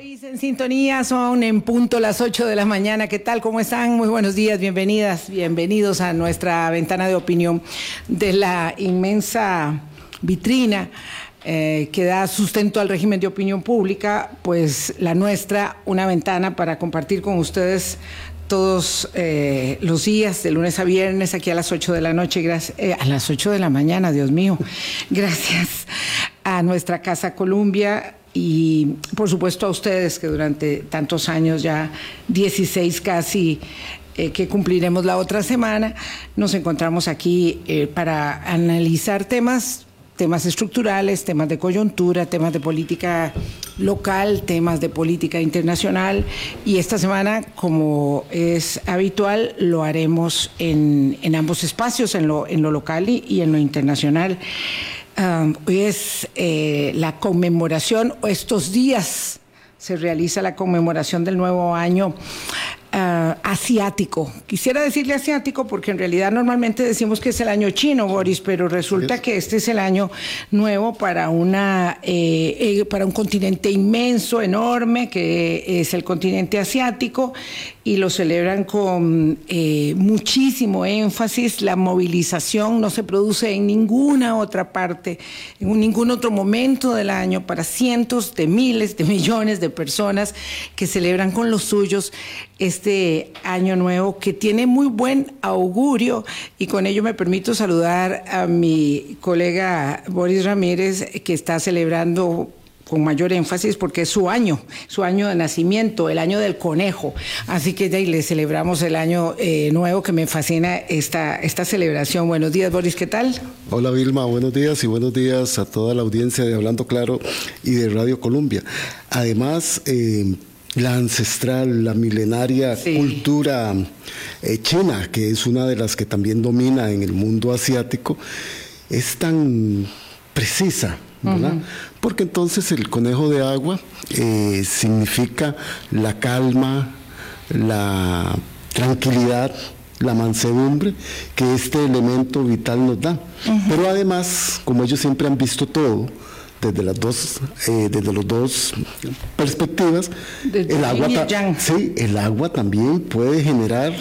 En sintonía son en punto las 8 de la mañana. ¿Qué tal? ¿Cómo están? Muy buenos días, bienvenidas, bienvenidos a nuestra ventana de opinión de la inmensa vitrina eh, que da sustento al régimen de opinión pública, pues la nuestra, una ventana para compartir con ustedes todos eh, los días, de lunes a viernes, aquí a las 8 de la noche, gracias, eh, a las 8 de la mañana, Dios mío, gracias a nuestra Casa Columbia, y por supuesto a ustedes que durante tantos años, ya 16 casi, eh, que cumpliremos la otra semana, nos encontramos aquí eh, para analizar temas temas estructurales, temas de coyuntura, temas de política local, temas de política internacional. Y esta semana, como es habitual, lo haremos en, en ambos espacios, en lo, en lo local y en lo internacional hoy es eh, la conmemoración, o estos días se realiza la conmemoración del nuevo año Ah, asiático. Quisiera decirle asiático porque en realidad normalmente decimos que es el año chino, Boris, pero resulta que este es el año nuevo para, una, eh, eh, para un continente inmenso, enorme, que es el continente asiático, y lo celebran con eh, muchísimo énfasis. La movilización no se produce en ninguna otra parte, en ningún otro momento del año para cientos de miles de millones de personas que celebran con los suyos este año nuevo que tiene muy buen augurio y con ello me permito saludar a mi colega Boris Ramírez que está celebrando con mayor énfasis porque es su año, su año de nacimiento, el año del conejo. Así que ahí le celebramos el año eh, nuevo que me fascina esta, esta celebración. Buenos días, Boris, ¿qué tal? Hola, Vilma, buenos días y buenos días a toda la audiencia de Hablando Claro y de Radio Colombia. Además, eh, la ancestral, la milenaria cultura eh, china, que es una de las que también domina en el mundo asiático, es tan precisa, ¿verdad? Porque entonces el conejo de agua eh, significa la calma, la tranquilidad, la mansedumbre que este elemento vital nos da. Pero además, como ellos siempre han visto todo, desde las dos eh, desde los dos perspectivas el agua sí el agua también puede generar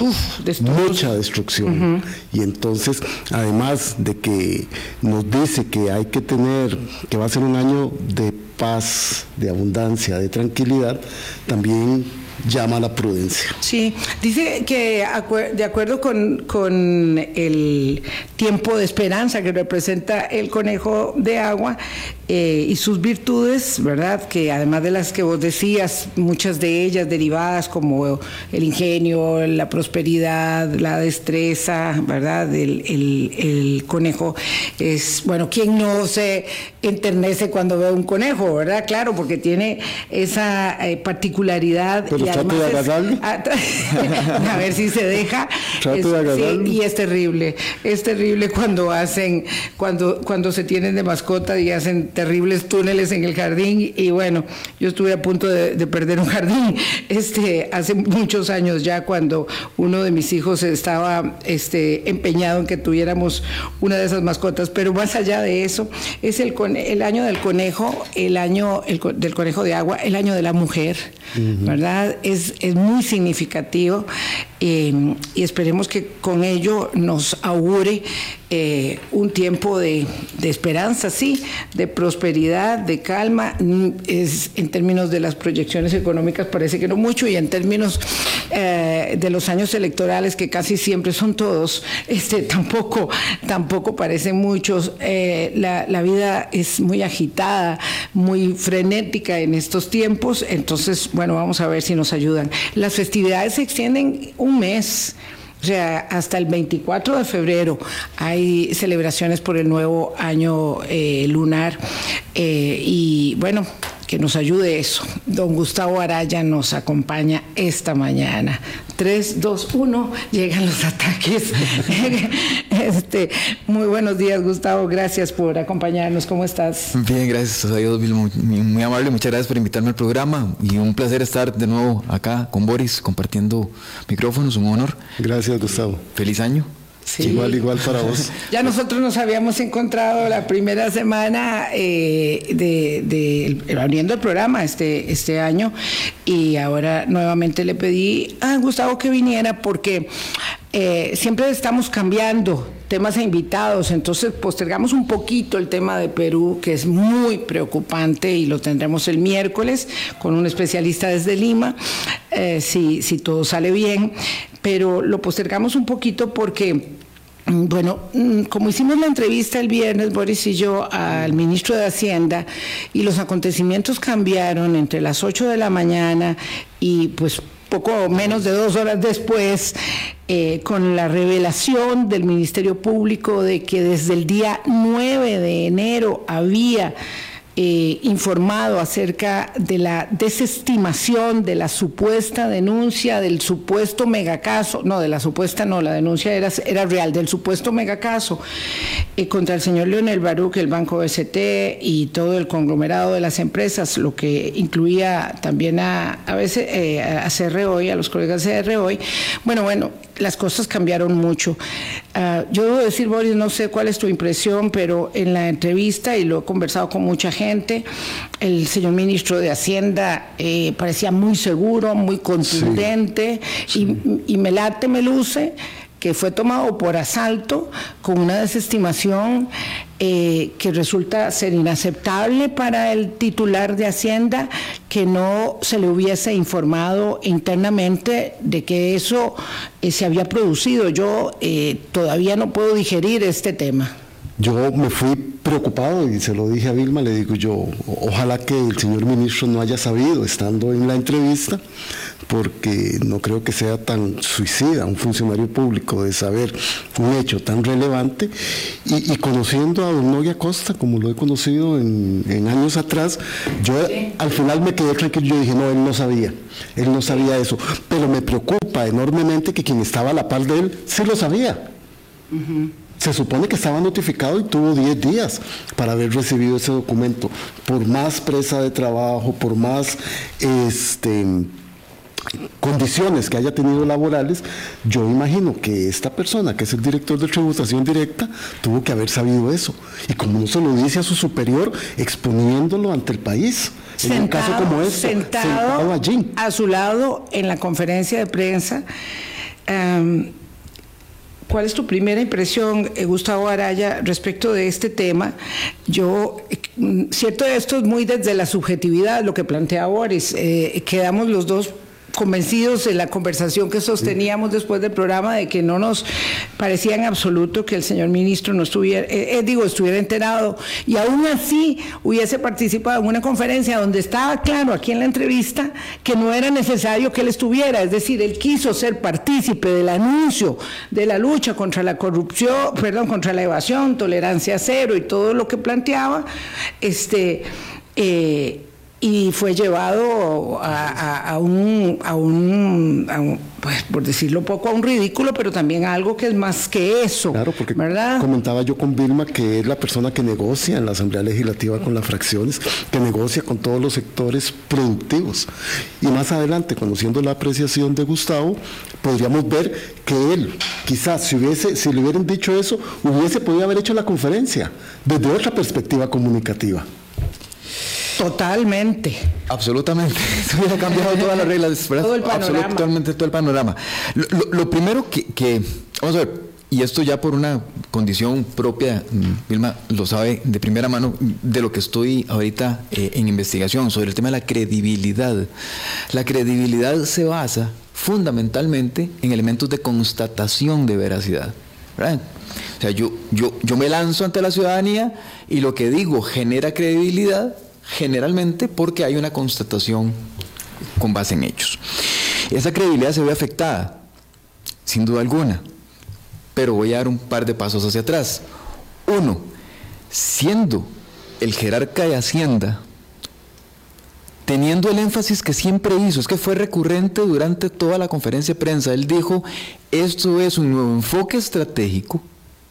mucha destrucción. Y entonces además de que nos dice que hay que tener que va a ser un año de paz de abundancia de tranquilidad también llama la prudencia. Sí, dice que de acuerdo con, con, el tiempo de esperanza que representa el conejo de agua eh, y sus virtudes, ¿verdad? Que además de las que vos decías, muchas de ellas derivadas como el ingenio, la prosperidad, la destreza, ¿verdad? El, el, conejo es, bueno, ¿quién no se enternece cuando ve un conejo, ¿verdad? Claro, porque tiene esa eh, particularidad a, ver si se deja. y es terrible, es terrible cuando hacen, cuando, cuando se tienen de mascota y hacen terribles túneles en el jardín. Y bueno, yo estuve a punto de, perder un jardín este, hace muchos años ya cuando uno de mis hijos estaba este, empeñado en que tuviéramos una de esas mascotas. Pero más allá de eso, es el, el año del conejo, el año del conejo de agua, el año de la mujer, ¿verdad? es, muy significativo eh, y esperemos que con ello nos augure eh, un tiempo de, esperanza, sí, de prosperidad, de calma. Mm, es, en términos de las proyecciones económicas parece que no mucho y en términos eh, de los años electorales que casi siempre son todos, este, tampoco, tampoco parecen muchos. la, la vida es muy agitada, muy frenética en estos tiempos, entonces, bueno, vamos a ver si nos ayudan. Las festividades se extienden un mes. O sea, hasta el 24 de febrero hay celebraciones por el nuevo año eh, lunar. Eh, y bueno, que nos ayude eso. Don Gustavo Araya nos acompaña esta mañana. 3, 2, 1, llegan los ataques. este, muy buenos días, Gustavo. Gracias por acompañarnos. ¿Cómo estás? Bien, gracias a Dios, muy, muy, amable. Muchas gracias por invitarme al programa y un placer estar de nuevo acá con Boris compartiendo micrófonos. Un honor. Gracias, Gustavo. Feliz año. Igual, igual para vos. Ya nosotros nos habíamos encontrado la primera semana eh, de, abriendo el programa este, este año y ahora nuevamente le pedí a Gustavo que viniera porque eh, siempre estamos cambiando temas e invitados, entonces postergamos un poquito el tema de Perú, que es muy preocupante y lo tendremos el miércoles con un especialista desde Lima, eh, si, si todo sale bien, pero lo postergamos un poquito porque mm, bueno, mm, como hicimos la entrevista el viernes, Boris y yo, al ministro de Hacienda, y los acontecimientos cambiaron entre las 8 de la mañana y pues poco menos de dos horas después, eh, con la revelación del Ministerio Público de que desde el día 9 de enero había eh, informado acerca de la desestimación de la supuesta denuncia del supuesto megacaso, no, de la supuesta no, la denuncia era, era real, del supuesto megacaso eh, contra el señor Leonel Baruch, el Banco BCT y todo el conglomerado de las empresas, lo que incluía también a, a veces eh, a CR y a los colegas de CR hoy. Bueno, bueno, las cosas cambiaron mucho. Ah, yo debo decir, Boris, no sé cuál es tu impresión, pero en la entrevista, y lo he conversado con mucha gente, el señor ministro de Hacienda eh, parecía muy seguro, muy contundente, Y, y me late, me luce que fue tomado por asalto con una desestimación eh, que resulta ser inaceptable para el titular de Hacienda que no se le hubiese informado internamente de que eso eh, se había producido. Yo eh, todavía no puedo digerir este tema. Yo me fui preocupado y se lo dije a Vilma, le digo yo, ojalá que el señor ministro no haya sabido, estando en la entrevista, porque no creo que sea tan suicida un funcionario público de saber un hecho tan relevante. Y, conociendo a don Noguia Costa como lo he conocido en, años atrás, yo al final me quedé tranquilo, yo dije, no, él no sabía, él no sabía eso, pero me preocupa enormemente que quien estaba a la par de él sí lo sabía. Se supone que estaba notificado y tuvo 10 días para haber recibido ese documento. Por más presa de trabajo, por más este, condiciones que haya tenido laborales, yo imagino que esta persona, que es el director de tributación directa, tuvo que haber sabido eso. Y como no se lo dice a su superior, exponiéndolo ante el país. en un caso como este, sentado, allí. A su lado, en la conferencia de prensa. Em, ¿Cuál es tu primera impresión, eh, Gustavo Araya, respecto de este tema? Yo, mm, cierto, esto es muy desde la subjetividad, lo que plantea Boris. Eh, quedamos los dos convencidos en la conversación que sosteníamos después del programa de que no nos parecía en absoluto que el señor ministro no estuviera, eh, eh, digo, estuviera enterado. Y aún así hubiese participado en una conferencia donde estaba claro aquí en la entrevista que no era necesario que él estuviera, es decir, él quiso ser partícipe del anuncio de la lucha contra la corrupción, perdón, contra la evasión, tolerancia cero y todo lo que planteaba, este eh, y fue llevado a, un, a, un, pues por decirlo poco, a un ridículo, pero también a algo que es más que eso. Claro, porque comentaba yo con Vilma que es la persona que negocia en la Asamblea Legislativa con las fracciones, que negocia con todos los sectores productivos. Y más adelante, conociendo la apreciación de Gustavo, podríamos ver que él, quizás si, hubiese, si le hubieran dicho eso, hubiese podido haber hecho la conferencia desde otra perspectiva comunicativa. Totalmente. Absolutamente. Se hubiera cambiado todas las reglas. Todo el panorama. Absolutamente todo el panorama. Lo, primero que, vamos a ver, y esto ya por una condición propia, mm, Vilma lo sabe de primera mano, de lo que estoy ahorita eh, en investigación sobre el tema de la credibilidad. La credibilidad se basa fundamentalmente en elementos de constatación de veracidad. O sea, yo, yo, yo me lanzo ante la ciudadanía y lo que digo genera credibilidad generalmente porque hay una constatación con base en hechos. Esa credibilidad se ve afectada, sin duda alguna, pero voy a dar un par de pasos hacia atrás. Uno, siendo el jerarca de Hacienda, teniendo el énfasis que siempre hizo, es que fue recurrente durante toda la conferencia de prensa, él dijo, esto es un nuevo enfoque estratégico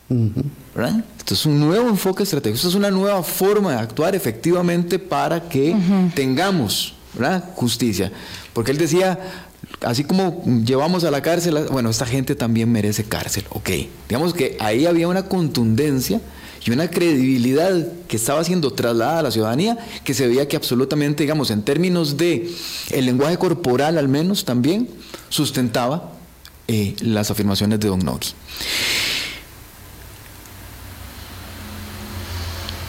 esto es un nuevo enfoque estratégico, esto es una nueva forma de actuar efectivamente para que tengamos justicia. Porque él decía, así como llevamos a la cárcel, bueno, esta gente también merece cárcel, ok. Digamos que ahí había una contundencia y una credibilidad que estaba siendo trasladada a la ciudadanía, que se veía que absolutamente, digamos, en términos de el lenguaje corporal al menos también, sustentaba eh, las afirmaciones de Don Nogui.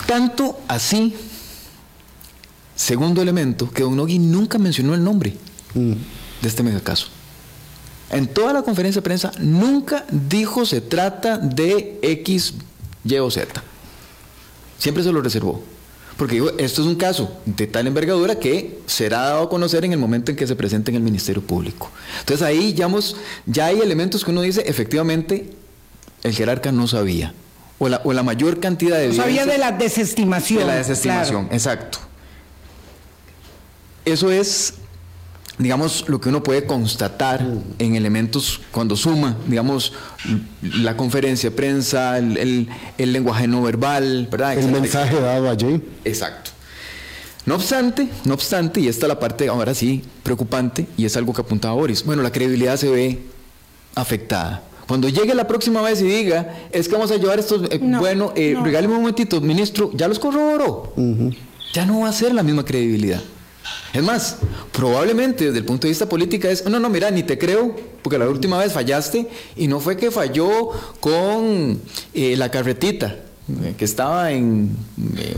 Tanto así, segundo elemento, que Don Nogui nunca mencionó el nombre mm. de este megacaso. En toda la conferencia de prensa nunca dijo se trata de X, Y o Z. Siempre se lo reservó. Porque digo, esto es un caso de tal envergadura que será dado a conocer en el momento en que se presente en el Ministerio Público. Entonces ahí ya, ya hay elementos que uno dice, efectivamente, el jerarca no sabía. O la, o la mayor cantidad de... No sabía de la desestimación. De la desestimación, exacto. Eso es digamos, lo que uno puede constatar en elementos cuando suma, digamos, la conferencia de prensa, el, lenguaje no verbal, ¿verdad? El mensaje dado allí. Exacto. No obstante, no obstante, y esta es la parte ahora sí preocupante, y es algo que apuntaba Boris, bueno, la credibilidad se ve afectada. Cuando llegue la próxima vez y diga, es que vamos a llevar estos, eh, bueno, eh, regáleme un momentito, ministro, ya los corroboró. Ya no va a ser la misma credibilidad. Es más, probablemente desde el punto de vista político es, no, no, mira, ni te creo, porque la última vez fallaste y no fue que falló con eh, la carretita eh, que estaba en,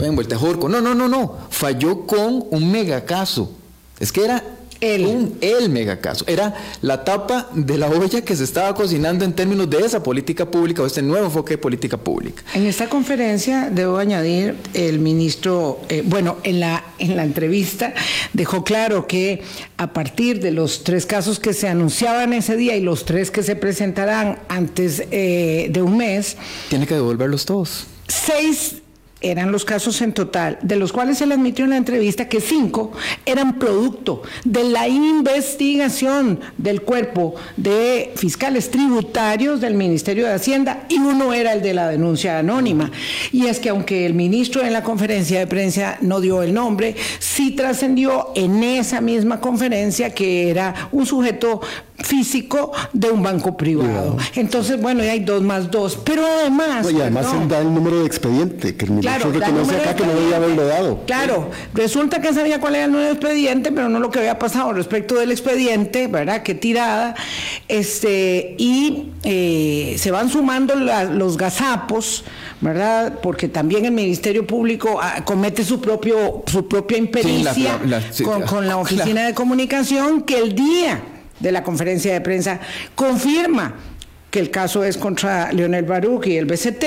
en Vueltejorco. No, no, no, no. Falló con un megacaso. Es que era el, un, el megacaso. Era la tapa de la olla que se estaba cocinando en términos de esa política pública o este nuevo enfoque de política pública. En esta conferencia, debo añadir, el ministro, eh, bueno, en la, en la entrevista dejó claro que a partir de los tres casos que se anunciaban ese día y los tres que se presentarán antes eh, de un mes. Tiene que devolverlos todos. Seis eran los casos en total, de los cuales le admitió en la entrevista que cinco eran producto de la investigación del cuerpo de fiscales tributarios del Ministerio de Hacienda y uno era el de la denuncia anónima. Y es que aunque el ministro en la conferencia de prensa no dio el nombre, sí trascendió en esa misma conferencia que era un sujeto físico de un banco privado. Entonces, bueno, ya hay dos más dos. Pero además. y además él da el número de expediente, que el ministro reconoce acá que no debía haberlo dado. Claro, resulta que sabía cuál era el número de expediente, pero no lo que había pasado respecto del expediente, ¿verdad? Qué tirada. Este, y eh, se van sumando los gazapos, ¿verdad? Porque también el Ministerio Público ah, comete su propio su propia impericia con, la Oficina de Comunicación que el día de la conferencia de prensa confirma que el caso es contra Leonel Baruch y el BCT,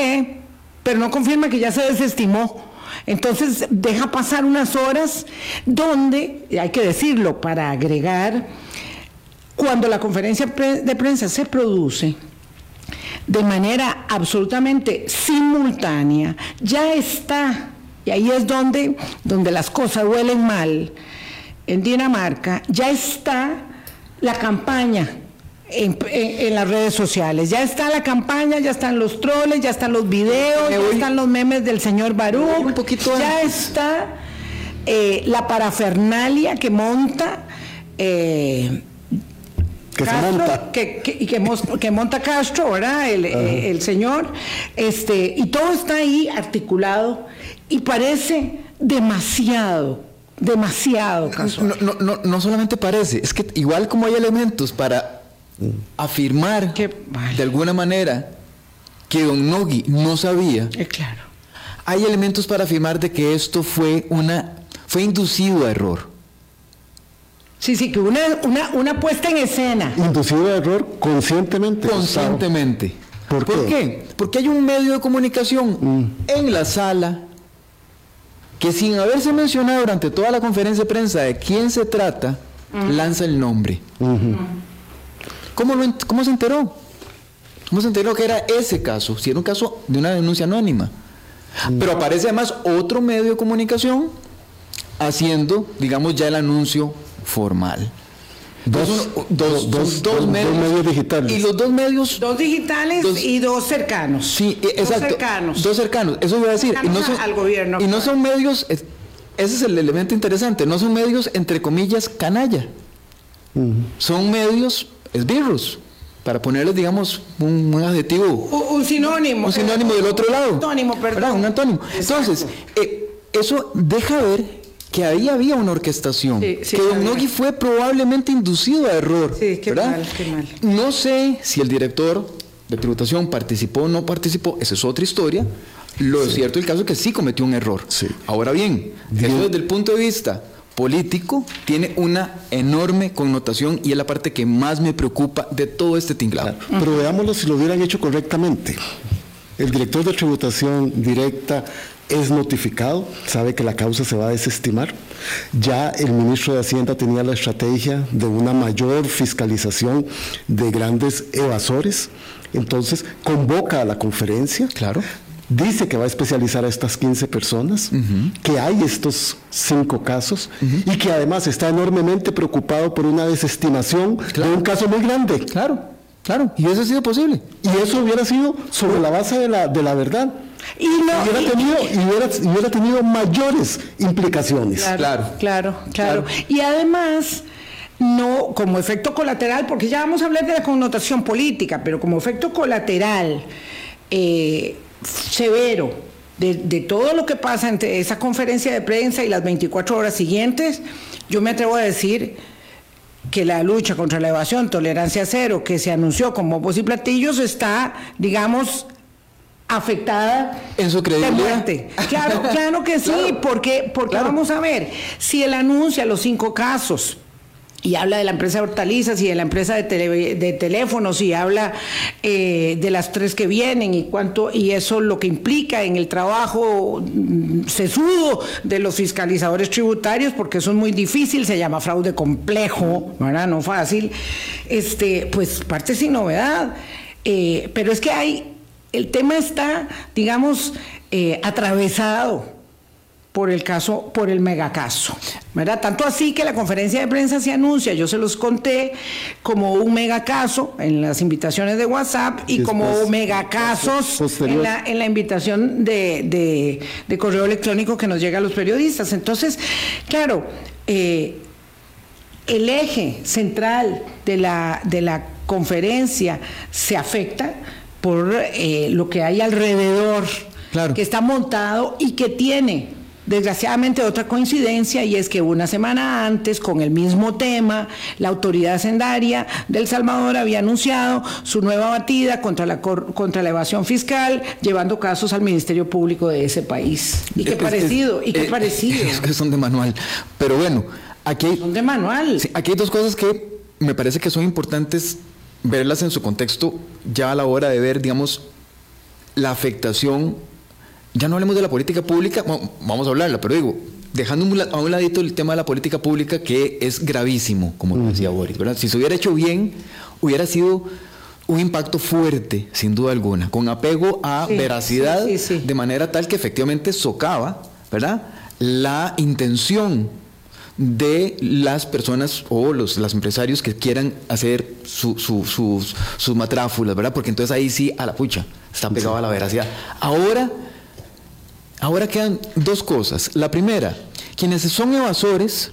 pero no confirma que ya se desestimó. Entonces deja pasar unas horas donde, hay que decirlo para agregar, cuando la conferencia de prensa se produce de manera absolutamente simultánea, ya está, y ahí es donde, donde las cosas huelen mal, en Dinamarca, ya está la campaña en, las redes sociales. Ya está la campaña, ya están los troles, ya están los videos, ya están los memes del señor Barú. Un poquito ya está eh, la parafernalia que monta. Eh, que monta. y que, monta Castro, ¿verdad? El, eh, el, señor. Este, y todo está ahí articulado y parece demasiado demasiado casual. No, no, no, solamente parece, es que igual como hay elementos para afirmar de alguna manera que Don Nogui no sabía, eh, claro. hay elementos para afirmar de que esto fue una fue inducido a error. Sí, sí, que una, una, una puesta en escena. Inducido a error conscientemente. Conscientemente. ¿Por, qué? Porque hay un medio de comunicación mm. en la sala que sin haberse mencionado durante toda la conferencia de prensa de quién se trata, lanza el nombre. ¿Cómo, se enteró? ¿Cómo se enteró que era ese caso? Si era un caso de una denuncia anónima. Pero aparece además otro medio de comunicación haciendo, digamos, ya el anuncio formal. Dos, dos, dos, dos, medios, digitales. Y los dos medios. Dos digitales y dos cercanos. Sí, e, exacto. Dos cercanos. Dos cercanos. Eso voy a decir. Y no son, al gobierno. Y no son medios. Ese es el elemento interesante. No son medios, entre comillas, canalla. Son medios esbirros, para ponerles, digamos, un, adjetivo. Un, sinónimo. Un sinónimo del otro lado. Un antónimo, perdón. Un antónimo. Entonces, eh, eso deja ver que ahí había una orquestación, que Don Nogui fue probablemente inducido a error. Sí, qué mal, qué mal. No sé si el director de tributación participó o no participó, esa es otra historia. Lo cierto el caso es que sí cometió un error. Ahora bien, desde el punto de vista político tiene una enorme connotación y es la parte que más me preocupa de todo este tinglado. Pero veámoslo si lo hubieran hecho correctamente. El director de tributación directa es notificado, sabe que la causa se va a desestimar. Ya el ministro de Hacienda tenía la estrategia de una mayor fiscalización de grandes evasores. Entonces convoca a la conferencia. Claro dice que va a especializar a estas 15 personas, que hay estos cinco casos y que además está enormemente preocupado por una desestimación de un caso muy grande. Claro, claro, y eso ha sido posible. Y eso hubiera sido sobre la base de la, de la verdad. Y, hubiera, tenido, y hubiera, tenido mayores implicaciones. Claro, claro, claro, Y además no como efecto colateral, porque ya vamos a hablar de la connotación política, pero como efecto colateral, eh, severo de, todo lo que pasa entre esa conferencia de prensa y las 24 horas siguientes, yo me atrevo a decir que la lucha contra la evasión, tolerancia cero, que se anunció como voz y platillos, está, digamos, afectada en su credibilidad. Claro, claro que sí, porque, porque vamos a ver, si él anuncia los cinco casos, y habla de la empresa de hortalizas y de la empresa de, de teléfonos y habla eh, de las tres que vienen y cuánto y eso lo que implica en el trabajo mm, sesudo de los fiscalizadores tributarios porque eso es muy difícil se llama fraude complejo ¿verdad? no fácil. Este pues parte sin novedad. Eh, pero es que hay el tema está digamos eh, atravesado por el caso, por el megacaso, ¿verdad? Tanto así que la conferencia de prensa se anuncia, yo se los conté como un megacaso en las invitaciones de WhatsApp y, como megacasos en la, en la invitación de, correo electrónico que nos llega a los periodistas. Entonces, claro, eh, el eje central de la, de la conferencia se afecta por eh, lo que hay alrededor, que está montado y que tiene Desgraciadamente otra coincidencia y es que una semana antes, con el mismo tema, la autoridad sendaria del Salvador había anunciado su nueva batida contra la, contra la evasión fiscal, llevando casos al Ministerio Público de ese país. Y qué parecido, y qué parecido. Es que son de manual. Pero bueno, aquí hay, son de manual. aquí hay dos cosas que me parece que son importantes verlas en su contexto ya a la hora de ver, digamos, la afectación ya no hablemos de la política pública, vamos a hablarla, pero digo, dejando a un ladito el tema de la política pública que es gravísimo, como decía Boris, ¿verdad? Si se hubiera hecho bien, hubiera sido un impacto fuerte, sin duda alguna, con apego a veracidad, de manera tal que efectivamente socava, ¿verdad? La intención de las personas o los, los empresarios que quieran hacer sus, matráfulas, ¿verdad? Porque entonces ahí sí, a la pucha, está pegado a la veracidad. Ahora Ahora quedan dos cosas. La primera, quienes son evasores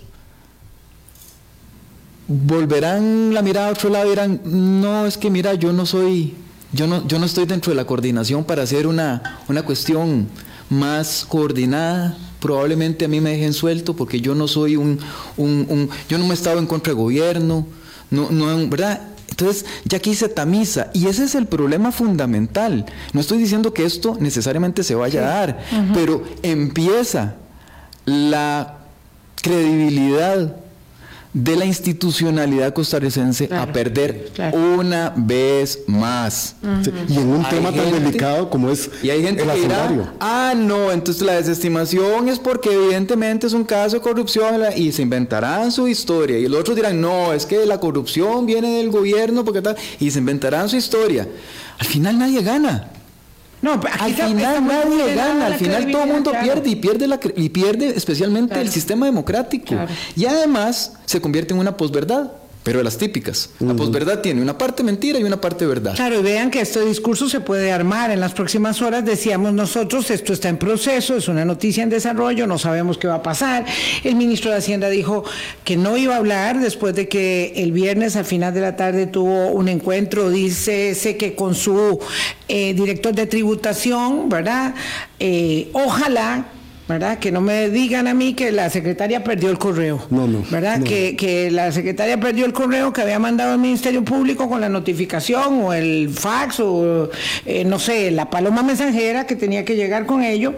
volverán la mirada a otro lado y dirán, no, es que mira, yo no soy, yo no, yo no estoy dentro de la coordinación para hacer una, una cuestión más coordinada. Probablemente a mí me dejen suelto porque yo no soy un, un, yo no me he estado en contra del gobierno, no, no, ¿verdad? Entonces, ya aquí se tamiza y ese es el problema fundamental. No estoy diciendo que esto necesariamente se vaya a dar, pero empieza la credibilidad de la institucionalidad costarricense a perder una vez más. y en un tema tan delicado como es y hay gente el que dirá, ah, no, entonces la desestimación es porque evidentemente es un caso de corrupción y se inventarán su historia. Y los otros dirán, no, es que la corrupción viene del gobierno porque tal, y se inventarán su historia. Al final nadie gana. No, al final nadie gana, al final todo el mundo pierde y pierde la pierde especialmente el sistema democrático. Y además se convierte en una posverdad. Pero de las típicas. La posverdad tiene una parte mentira y una parte verdad. Claro, y vean que este discurso se puede armar en las próximas horas. Decíamos nosotros, esto está en proceso, es una noticia en desarrollo, no sabemos qué va a pasar. El ministro de Hacienda dijo que no iba a hablar después de que el viernes al final de la tarde tuvo un encuentro, dice sé que con su eh, director de tributación, ¿verdad? Eh, ojalá ¿verdad? Que no me digan a mí que la secretaria perdió el correo. No, no. ¿Verdad? Que, que, la secretaria perdió el correo que había mandado el Ministerio Público con la notificación o el fax o, eh, no sé, la paloma mensajera que tenía que llegar con ello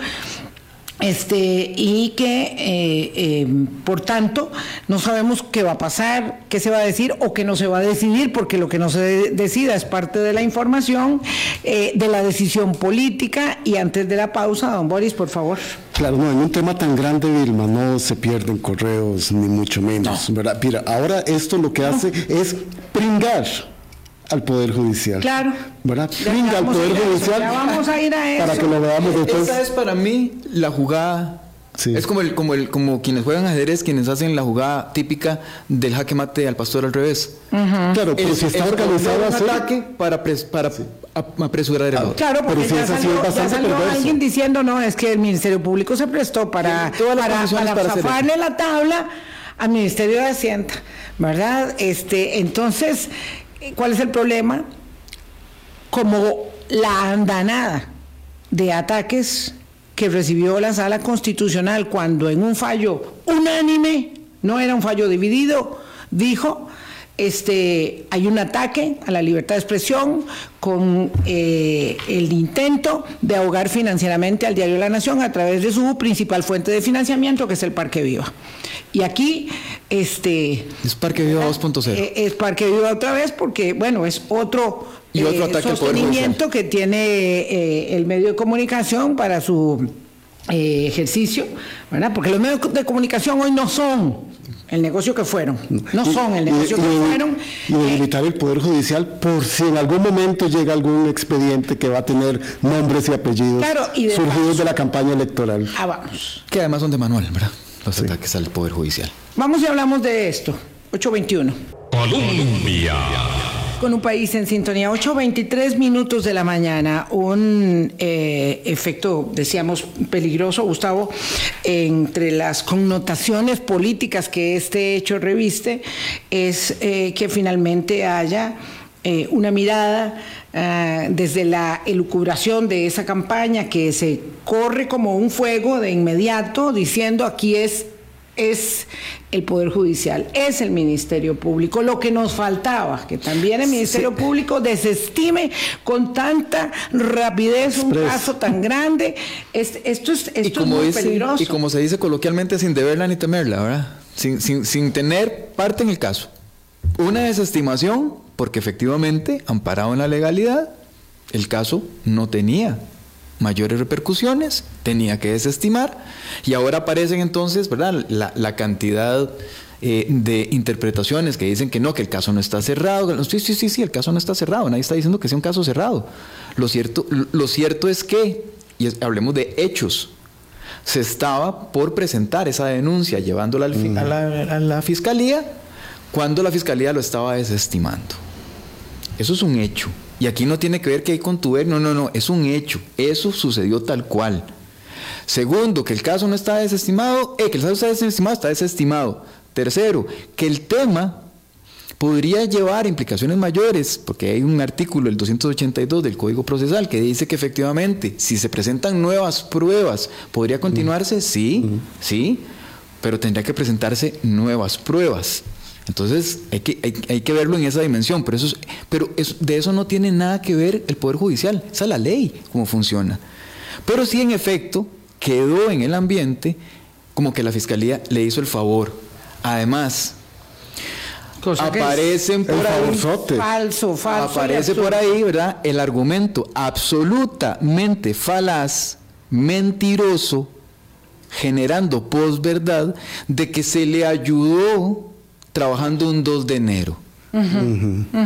este, y que, eh, eh, por tanto, no sabemos qué va a pasar, qué se va a decir o qué no se va a decidir, porque lo que no se decida es parte de la información, eh, de la decisión política. Y antes de la pausa, don Boris, por favor. Claro, no, en un tema tan grande, Vilma, no se pierden correos, ni mucho menos, ¿verdad? Mira, ahora esto lo que hace es pringar al Poder Judicial. Claro. ¿Verdad? Venga al Poder Judicial. Ya vamos a ir a eso. Para que lo veamos después. Esa es para mí la jugada. Sí. Es como el, como el, como quienes juegan ajedrez, quienes hacen la jugada típica del jaque mate al pastor al revés. Uh -huh. Claro, pero si está organizado así. ataque para, pres, para sí. apresurar el ah, Claro, porque pero si ya, salió, ya salió alguien diciendo, no, es que el Ministerio Público se prestó para, para, para, para zafarle la tabla al Ministerio de Hacienda, ¿verdad? Este, entonces, ¿Cuál es el problema? Como la andanada de ataques que recibió la sala constitucional cuando en un fallo unánime, no era un fallo dividido, dijo, este, hay un ataque a la libertad de expresión con eh, el intento de ahogar financieramente al diario La Nación a través de su principal fuente de financiamiento, que es el Parque Viva. Y aquí, este... Es Parque Viva 2.0. Eh, es Parque Viva otra vez porque, bueno, es otro, y otro eh, sostenimiento que tiene eh, el medio de comunicación para su eh, ejercicio, ¿verdad? Porque los medios de comunicación hoy no son el negocio que fueron, no son el negocio y, que y, fueron. Y debilitar el Poder Judicial por si en algún momento llega algún expediente que va a tener nombres y apellidos claro, y de surgidos paso, de la campaña electoral. Ah, vamos. Que además son de manual, ¿verdad? Los sí. ataques al Poder Judicial. Vamos y hablamos de esto. 821. Colombia con un país en sintonía. 8.23 minutos de la mañana. Un eh, efecto, decíamos, peligroso, Gustavo, entre las connotaciones políticas que este hecho reviste, es eh, que finalmente haya eh, una mirada desde la elucubración de esa campaña que se corre como un fuego de inmediato diciendo aquí es es el Poder Judicial, es el Ministerio Público. Lo que nos faltaba, que también el Ministerio sí. Público desestime con tanta rapidez un caso tan grande. Es, esto es, esto es muy dice, peligroso. Y como se dice coloquialmente, sin deberla ni temerla, ¿verdad? Sin, sin, sin tener parte en el caso. Una desestimación, porque efectivamente, amparado en la legalidad, el caso no tenía mayores repercusiones, tenía que desestimar y ahora aparecen entonces, ¿verdad? La, la cantidad eh, de interpretaciones que dicen que no, que el caso no está cerrado. Sí, sí, sí, sí, el caso no está cerrado, nadie está diciendo que sea un caso cerrado. Lo cierto, lo cierto es que, y es, hablemos de hechos, se estaba por presentar esa denuncia llevándola a la fiscalía cuando la fiscalía lo estaba desestimando. Eso es un hecho. Y aquí no tiene que ver que hay contuber, no, no, no, es un hecho. Eso sucedió tal cual. Segundo, que el caso no está desestimado, eh, que el caso está desestimado, está desestimado. Tercero, que el tema podría llevar implicaciones mayores, porque hay un artículo, el 282 del Código Procesal, que dice que efectivamente, si se presentan nuevas pruebas, ¿podría continuarse? Sí, uh -huh. sí, pero tendría que presentarse nuevas pruebas. Entonces hay que, hay, hay, que verlo en esa dimensión, pero, eso, es, pero eso, de eso no tiene nada que ver el Poder Judicial, esa es la ley, cómo funciona. Pero sí, en efecto, quedó en el ambiente como que la Fiscalía le hizo el favor. Además, Cosa aparecen por ahí, falso, falso, aparece por ahí, ¿verdad? El argumento absolutamente falaz, mentiroso, generando posverdad de que se le ayudó trabajando un 2 de enero.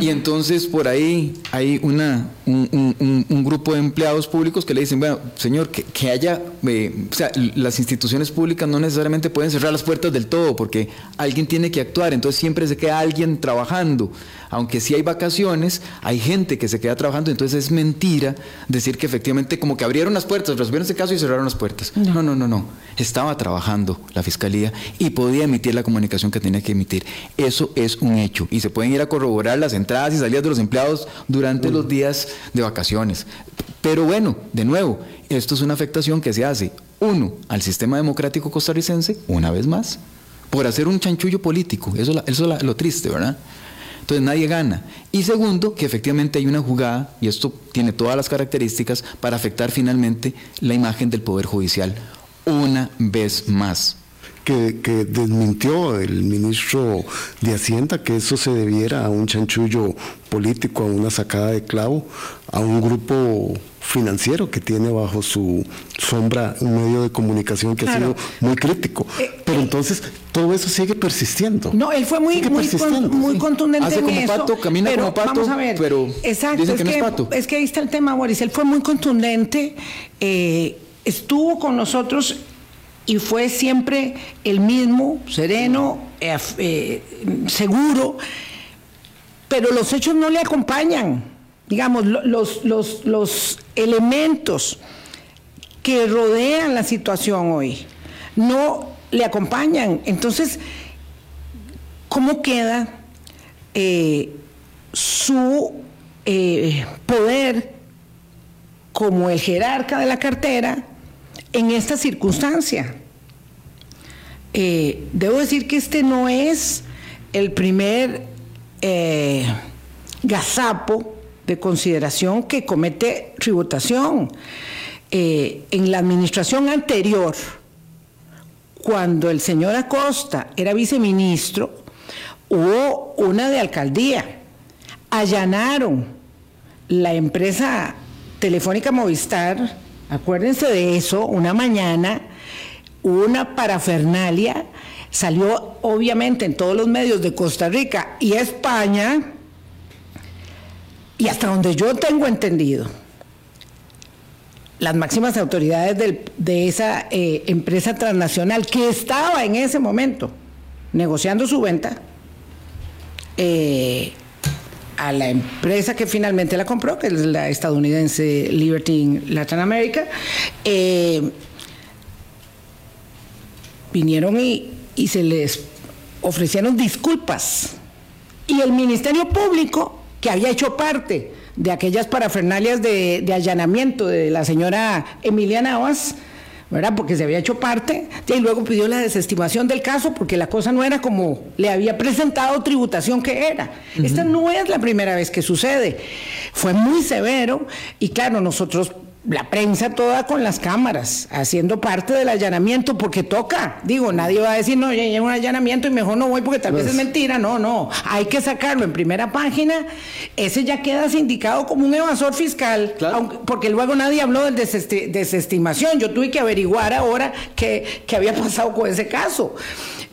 Y entonces por ahí hay una, un, grupo de empleados públicos que le dicen, bueno, señor, que, haya, eh, o sea, las instituciones públicas no necesariamente pueden cerrar las puertas del todo porque alguien tiene que actuar, entonces siempre se queda alguien trabajando. Aunque sí hay vacaciones, hay gente que se queda trabajando, entonces es mentira decir que efectivamente como que abrieron las puertas, resolvieron ese caso y cerraron las puertas. No, no, no, no. Estaba trabajando la fiscalía y podía emitir la comunicación que tenía que emitir. Eso es un hecho y se pueden ir a corroborar las entradas y salidas de los empleados durante los días de vacaciones. Pero bueno, de nuevo, esto es una afectación que se hace, uno, al sistema democrático costarricense, una vez más, por hacer un chanchullo político. Eso, eso es lo triste, ¿verdad? Entonces nadie gana. Y segundo, que efectivamente hay una jugada, y esto tiene todas las características, para afectar finalmente la imagen del Poder Judicial una vez más que, desmintió el ministro de Hacienda que eso se debiera a un chanchullo político, a una sacada de clavo, a un grupo financiero que tiene bajo su sombra un medio de comunicación que ha sido muy crítico. Eh, pero entonces todo eso sigue persistiendo. No, él fue muy, muy, contundente Hace como pato, camina como pato, vamos a ver, pero exacto, es que, es que ahí está el tema, Boris. Él fue muy contundente, eh, estuvo con nosotros y fue siempre el mismo, sereno, eh, eh, seguro, pero los hechos no le acompañan. Digamos, los, los, los elementos que rodean la situación hoy no le acompañan. Entonces, ¿cómo queda eh, su poder como el jerarca de la cartera? en esta circunstancia. Eh, debo decir que este no es el primer eh, gazapo de consideración que comete tributación. Eh, en la administración anterior, cuando el señor Acosta era viceministro, hubo una de alcaldía. Allanaron la empresa telefónica Movistar Acuérdense de eso, una mañana, una parafernalia salió obviamente en todos los medios de Costa Rica y España, y hasta donde yo tengo entendido, las máximas autoridades de esa eh, empresa transnacional que estaba en ese momento negociando su venta, eh, a la empresa que finalmente la compró, que es la estadounidense Liberty Latin America, eh, vinieron y, se les ofrecieron disculpas. Y el Ministerio Público, que había hecho parte de aquellas parafernalias de, de allanamiento de la señora Emilia Navas, ¿verdad? Porque se había hecho parte, y luego pidió la desestimación del caso porque la cosa no era como le había presentado tributación que era. Esta no es la primera vez que sucede. Fue muy severo y claro, nosotros la prensa toda con las cámaras, haciendo parte del allanamiento, porque toca. Digo, nadie va a decir, no, ya hay un allanamiento y mejor no voy porque tal vez es pues. mentira. No, no, hay que sacarlo en primera página. Ese ya queda sindicado como un evasor fiscal, porque luego nadie habló de desestimación. Yo tuve que averiguar ahora qué, qué había pasado con ese caso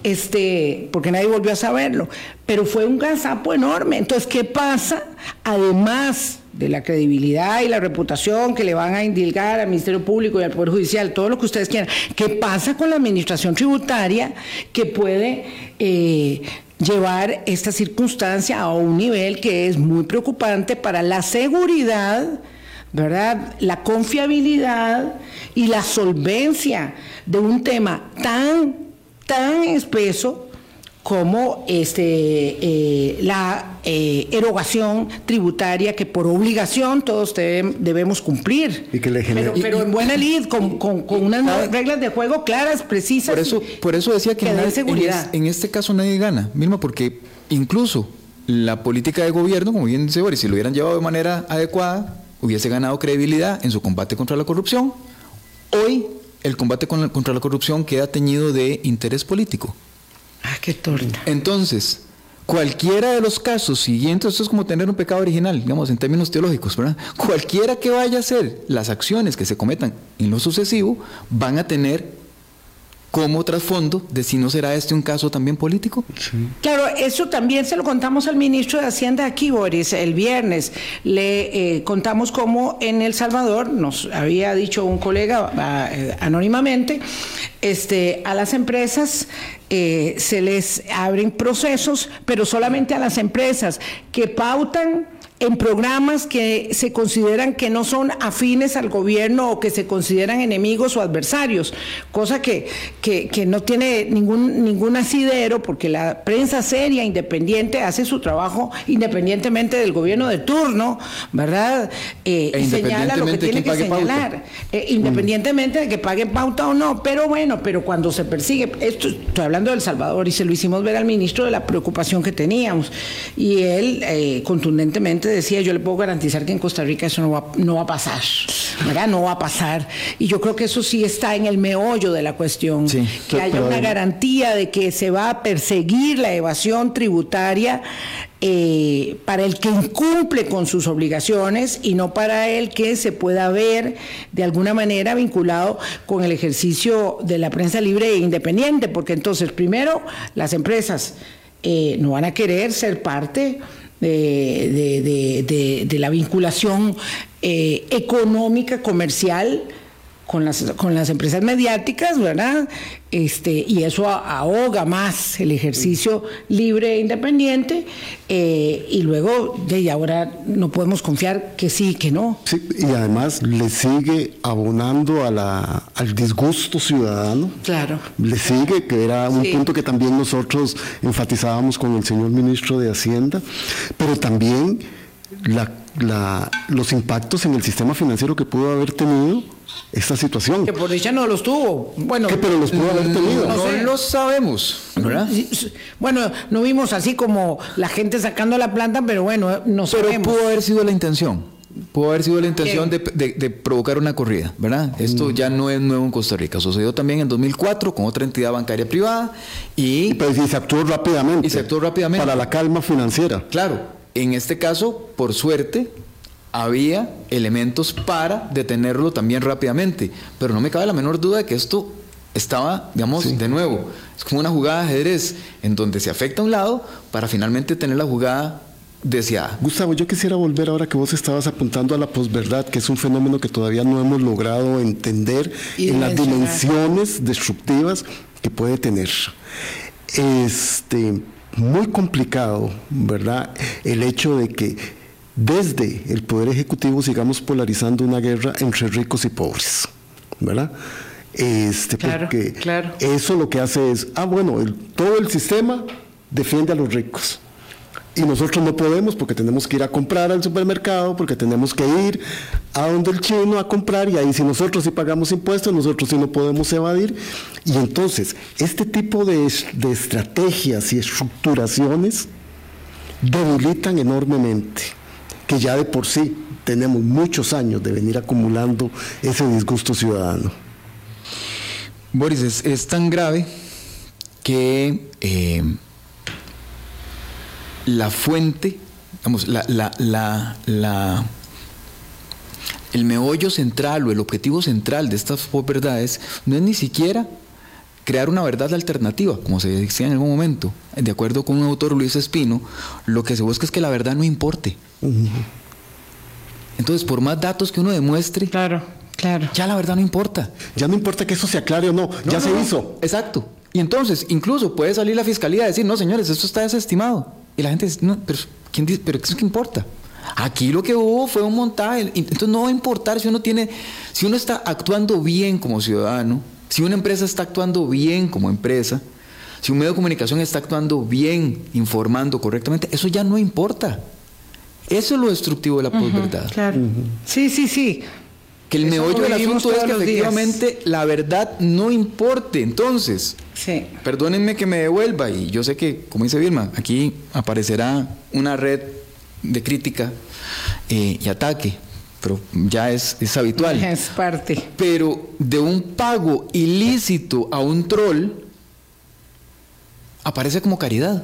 este, porque nadie volvió a saberlo, pero fue un gazapo enorme. Entonces, ¿qué pasa? Además de la credibilidad y la reputación que le van a indilgar al Ministerio Público y al Poder Judicial, todo lo que ustedes quieran, ¿qué pasa con la administración tributaria que puede eh, llevar esta circunstancia a un nivel que es muy preocupante para la seguridad? ¿verdad? La confiabilidad y la solvencia de un tema tan, tan espeso como este, eh, la eh, erogación tributaria que por obligación todos debemos cumplir. Y que le pero, en buena lid, con, unas reglas de juego claras, precisas. Por eso, por eso decía que, En, este caso nadie gana, mismo porque incluso la política de gobierno, como bien dice Boris, si lo hubieran llevado de manera adecuada, hubiese ganado credibilidad en su combate contra la corrupción. Hoy el combate contra la corrupción queda teñido de interés político. Ah, qué torta. Entonces, cualquiera de los casos siguientes, esto es como tener un pecado original, digamos, en términos teológicos, ¿verdad? Cualquiera que vaya a ser las acciones que se cometan en lo sucesivo, van a tener como trasfondo de si no será este un caso también político. Claro, eso también se lo contamos al ministro de Hacienda aquí, Boris, el viernes. Le eh, contamos cómo en El Salvador, nos había dicho un colega ah, eh, anónimamente, este, a las empresas eh, se les abren procesos, pero solamente a las empresas que pautan en programas que se consideran que no son afines al gobierno o que se consideran enemigos o adversarios, cosa que, que, no tiene ningún, ningún asidero porque la prensa seria, independiente, hace su trabajo independientemente del gobierno de turno, ¿verdad? Eh, e señala lo que tiene que señalar, eh, independientemente de que paguen pauta o no, pero bueno, pero cuando se persigue, esto estoy hablando de El Salvador y se lo hicimos ver al ministro de la preocupación que teníamos y él eh, contundentemente decía, yo le puedo garantizar que en Costa Rica eso no va, no va a pasar, ¿verdad? No va a pasar. Y yo creo que eso sí está en el meollo de la cuestión, que haya una garantía de que se va a perseguir la evasión tributaria eh, para el que incumple con sus obligaciones y no para el que se pueda ver de alguna manera vinculado con el ejercicio de la prensa libre e independiente, porque entonces primero las empresas eh, no van a querer ser parte de, de, la vinculación eh, económica, comercial con las, con las empresas mediáticas, ¿verdad? Este, y eso ahoga más el ejercicio libre e independiente, eh, y luego de ahora no podemos confiar que sí, que no. Sí, y además le sigue abonando a la, al disgusto ciudadano. Claro. Le sigue, que era un punto que también nosotros enfatizábamos con el señor ministro de Hacienda, pero también la, los impactos en el sistema financiero que pudo haber tenido esta situación. Que por dicha no los tuvo. Bueno, pero los pudo haber tenido. No, lo sabemos, ¿verdad? Bueno, no vimos así como la gente sacando la planta, pero bueno, no pero pudo haber sido la intención. Pudo haber sido la intención de, provocar una corrida, ¿verdad? Esto mm. ya no es nuevo en Costa Rica. Sucedió también en 2004 con otra entidad bancaria privada y... Pues, y se actuó rápidamente. Y se actuó rápidamente. Para la calma financiera. Claro. En este caso, por suerte, había elementos para detenerlo también rápidamente. Pero no me cabe la menor duda de que esto estaba, digamos, de nuevo, es como una jugada de ajedrez en donde se afecta a un lado para finalmente tener la jugada deseada. Gustavo, yo quisiera volver ahora que vos estabas apuntando a la posverdad, que es un fenómeno que todavía no hemos logrado entender en las dimensiones destructivas que puede tener. Este, muy complicado, ¿verdad? El hecho de que desde el Poder Ejecutivo sigamos polarizando una guerra entre ricos y pobres, ¿verdad? Este, porque eso lo que hace es, ah, bueno, todo el sistema defiende a los ricos. Y nosotros no podemos porque tenemos que ir a comprar al supermercado, porque tenemos que ir a donde el chino a comprar y ahí si nosotros sí pagamos impuestos, nosotros sí no podemos evadir. Y entonces, este tipo de, de estrategias y estructuraciones debilitan enormemente que ya de por sí tenemos muchos años de venir acumulando ese disgusto ciudadano. Boris, es, tan grave que eh, la fuente, vamos, la, la, la, el meollo central o el objetivo central de estas verdades no es ni siquiera crear una verdad alternativa, como se decía en algún momento. De acuerdo con un autor, Luis Espino, lo que se busca es que la verdad no importe. Entonces, por más datos que uno demuestre, claro, claro. ya la verdad no importa. Ya no importa que eso se aclare o no, ya se hizo. Exacto. Y entonces, incluso puede salir la fiscalía a decir, no, señores, esto está desestimado. Y la gente dice, no, pero ¿quién dice? ¿Pero qué es que importa? Aquí lo que hubo fue un montaje. Entonces no va a importar si uno tiene, si uno está actuando bien como ciudadano, si una empresa está actuando bien como empresa, si un medio de comunicación está actuando bien, informando correctamente, eso ya no importa. Eso es lo destructivo de la posverdad. Claro. Sí, sí, sí. Que el meollo del asunto es que efectivamente la verdad no importe. Entonces, sí. perdónenme que me devuelva, y yo sé que, como dice Vilma, aquí aparecerá una red de crítica eh, y ataque, pero ya es, es habitual. Es parte. Pero de un pago ilícito a un troll, aparece como caridad.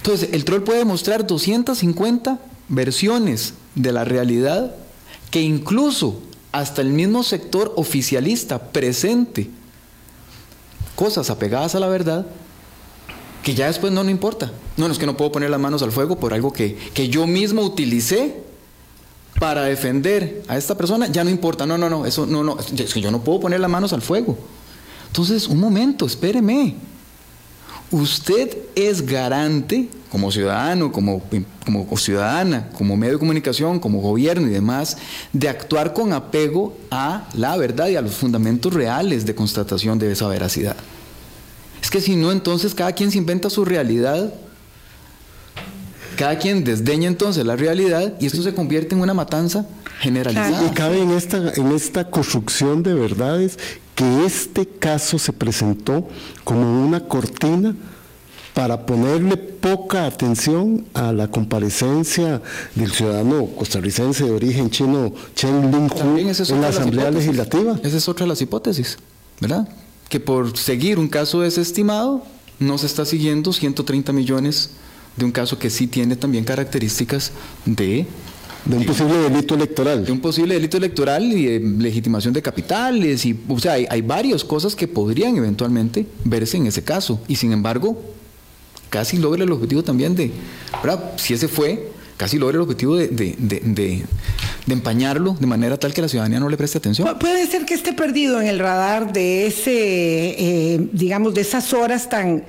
Entonces, el troll puede mostrar 250 versiones de la realidad que incluso hasta el mismo sector oficialista presente cosas apegadas a la verdad que ya después no, no importa. No, no es que no puedo poner las manos al fuego por algo que, que yo mismo utilicé para defender a esta persona, ya no importa. No, no, no, eso no, no, es que yo no puedo poner las manos al fuego. Entonces, un momento, espéreme. Usted es garante, como ciudadano, como, como ciudadana, como medio de comunicación, como gobierno y demás, de actuar con apego a la verdad y a los fundamentos reales de constatación de esa veracidad. Es que si no, entonces cada quien se inventa su realidad, cada quien desdeña entonces la realidad y esto se convierte en una matanza generalizada. Y cabe en esta, en esta construcción de verdades que este caso se presentó como una cortina para ponerle poca atención a la comparecencia del ciudadano costarricense de origen chino Chen Lin-hu en la Asamblea Legislativa. Esa es otra de las hipótesis, ¿verdad? Que por seguir un caso desestimado no se está siguiendo 130 millones de un caso que sí tiene también características de de un posible delito electoral. De un posible delito electoral y de legitimación de capitales. Y, o sea, hay, varias cosas que podrían eventualmente verse en ese caso. Y sin embargo, casi logra el objetivo también de, ¿verdad? si ese fue, casi logra el objetivo de, de, de, empañarlo de manera tal que la ciudadanía no le preste atención. Puede ser que esté perdido en el radar de ese, eh, digamos, de esas horas tan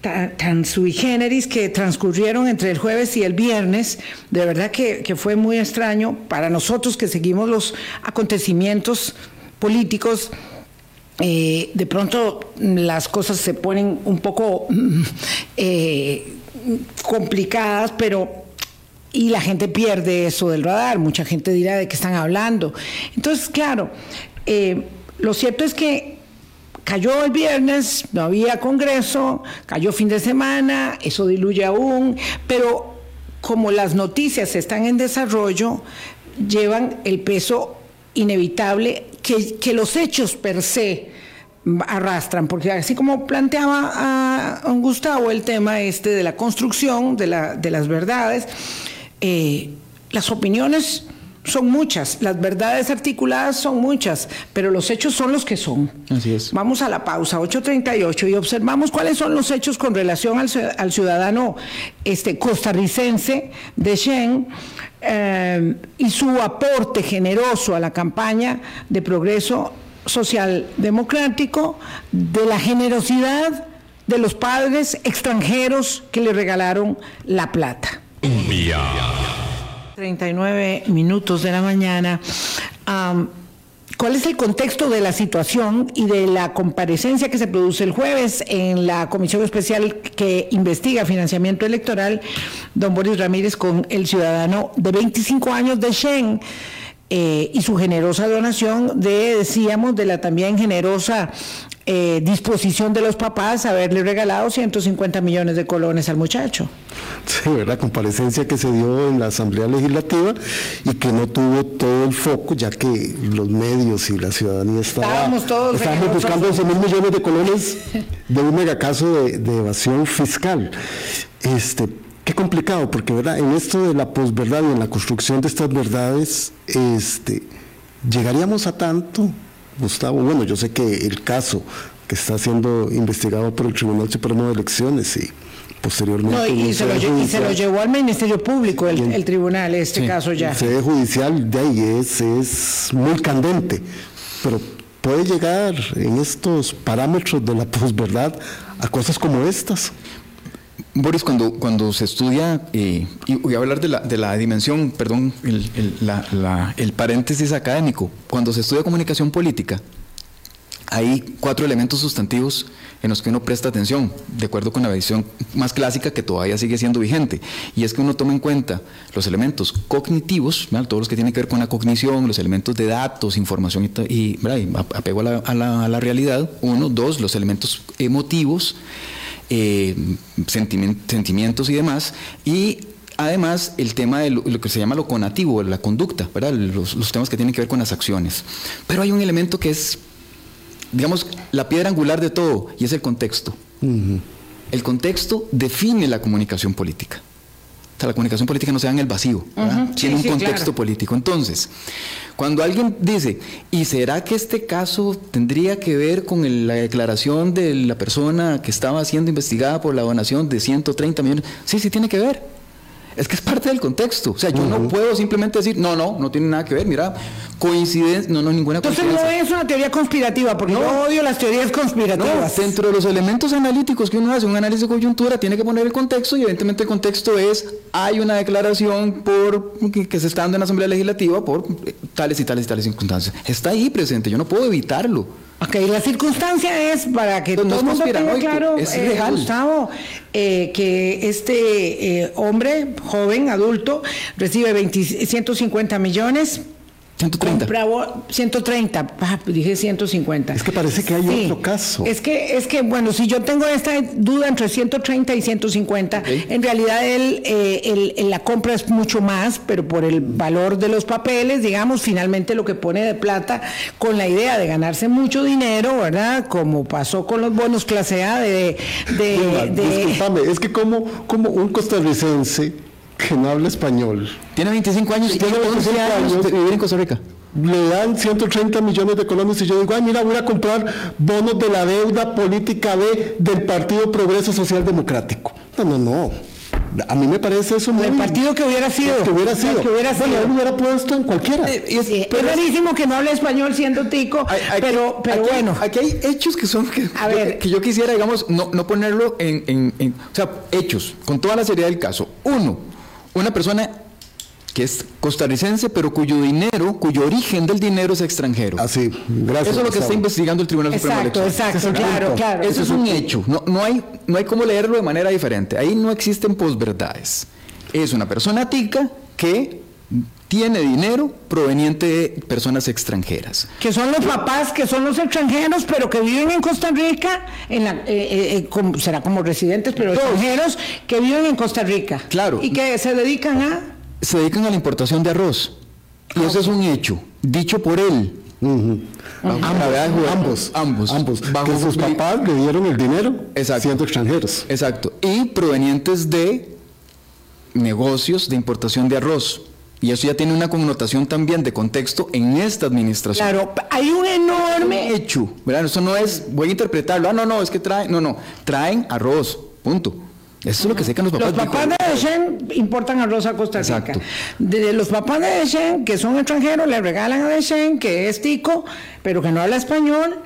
tan, sui generis que transcurrieron entre el jueves y el viernes, de verdad que, fue muy extraño para nosotros que seguimos los acontecimientos políticos. Eh, de pronto las cosas se ponen un poco eh, complicadas, pero y la gente pierde eso del radar, mucha gente dirá de qué están hablando. Entonces, claro, eh, lo cierto es que Cayó el viernes, no había congreso, cayó fin de semana, eso diluye aún, pero como las noticias están en desarrollo, llevan el peso inevitable que, los hechos per se arrastran, porque así como planteaba a Gustavo el tema este de la construcción de, la, de las verdades, eh, las opiniones son muchas, las verdades articuladas son muchas, pero los hechos son los que son. Así es. Vamos a la pausa, 8.38, y observamos cuáles son los hechos con relación al, ciudadano este, costarricense de Shen eh, y su aporte generoso a la campaña de progreso social democrático, de la generosidad de los padres extranjeros que le regalaron la plata. 39 minutos de la mañana. ¿Cuál es el contexto de la situación y de la comparecencia que se produce el jueves en la comisión especial que investiga financiamiento electoral? Don Boris Ramírez con el ciudadano de 25 años de Shen. Eh, y su generosa donación de, decíamos, de la también generosa eh, disposición de los papás haberle regalado 150 millones de colones al muchacho. Sí, la comparecencia que se dio en la Asamblea Legislativa y que no tuvo todo el foco, ya que los medios y la ciudadanía estábamos todos estábamos buscando 11 mil millones de colones de un megacaso de, de evasión fiscal. Este, qué complicado, porque ¿verdad? en esto de la posverdad y en la construcción de estas verdades, este, llegaríamos a tanto Gustavo, bueno, yo sé que el caso que está siendo investigado por el Tribunal Supremo de Elecciones y posteriormente... No, y, se, lo, llevó al Ministerio Público el, tribunal, este caso ya. El sede judicial de ahí es, es muy candente, pero puede llegar en estos parámetros de la posverdad a cosas como estas. Boris, cuando, cuando se estudia, eh, y voy a hablar de la, de la dimensión, perdón, el, el, paréntesis académico, cuando se estudia comunicación política, hay cuatro elementos sustantivos en los que uno presta atención, de acuerdo con la visión más clásica que todavía sigue siendo vigente. Y es que uno toma en cuenta los elementos cognitivos, todos los que tienen que ver con la cognición, los elementos de datos, información y, y apego a, la, a la realidad. Uno, dos, los elementos emotivos eh, sentimientos y demás, y además el tema de lo, que se llama lo conativo, la conducta, ¿verdad? Los, temas que tienen que ver con las acciones. Pero hay un elemento que es, digamos, la piedra angular de todo, y es el contexto. El contexto define la comunicación política. Sea, la comunicación política no se da en el vacío, tiene un contexto político. Entonces, cuando alguien dice, ¿y será que este caso tendría que ver con la declaración de la persona que estaba siendo investigada por la donación de 130 millones? Sí, sí tiene que ver. Es que es parte del contexto. O sea, yo no puedo simplemente decir, no, no, no tiene nada que ver. Mira, coincidencia, no, no, ninguna coincidencia. Entonces no es una teoría conspirativa, porque no, yo odio las teorías conspirativas. No, dentro de los elementos analíticos que uno hace, un análisis de coyuntura, tiene que poner el contexto y evidentemente el contexto es, hay una declaración por que, se está dando en la Asamblea Legislativa por tales y tales y tales circunstancias. Está ahí presente, yo no puedo evitarlo. Ok, la circunstancia es para que todo el mundo tenga claro, es eh, Gustavo, eh, que este eh, hombre joven, adulto, recibe 150 millones 130. 130, ah, dije 150. Es que parece que hay otro caso. Es que, es que, bueno, si yo tengo esta duda entre 130 y 150, en realidad él, eh, la compra es mucho más, pero por el valor de los papeles, digamos, finalmente lo que pone de plata con la idea de ganarse mucho dinero, ¿verdad? Como pasó con los bonos clase A de... de, Disculpame, es que como, como un costarricense que no habla español. Tiene 25 años y tiene 11 años de vivir en Costa Rica. Le dan 130 millones de colones y yo digo, ay, mira, voy a comprar bonos de la deuda política B del Partido Progreso Social Democrático. No, no, no. A mí me parece eso muy... El partido que hubiera sido. Que hubiera sido. Que hubiera sido. Bueno, él hubiera puesto en cualquiera. es, pero es rarísimo que no hable español siendo tico, pero, pero bueno. Aquí hay hechos que son... Que, a ver. que yo quisiera, digamos, no, no ponerlo en, en, en... O sea, hechos, con toda la seriedad del caso. Uno, una persona que es costarricense, pero cuyo dinero, cuyo origen del dinero es extranjero. Así, gracias. Eso es lo que está investigando el Tribunal Supremo Exacto, exacto, claro, claro. Eso es un hecho. No, no, hay, no hay cómo leerlo de manera diferente. Ahí no existen posverdades. Es una persona tica que tiene dinero proveniente de personas extranjeras. Que son los papás, que son los extranjeros, pero que viven en Costa Rica, en la, eh, eh, eh, será como residentes, pero extranjeros que viven en Costa Rica. Claro. Y que se dedican a... Se dedican a la importación de arroz. Y eso es un hecho, dicho por él. Ambos, ambos, ambos, que sus papás le dieron el dinero siendo extranjeros. Exacto. Y provenientes de negocios de importación de arroz. Y eso ya tiene una connotación también de contexto en esta administración. Claro, hay un enorme hecho, ¿verdad? Eso no es, voy a interpretarlo, ah, no, no, es que traen, no, no, traen arroz, punto. Eso es lo que secan los papás. Los papás de Deschen importan arroz a Costa Rica. Exacto. De los papás de Deschen, que son extranjeros, le regalan a Deschen, que es tico, pero que no habla español,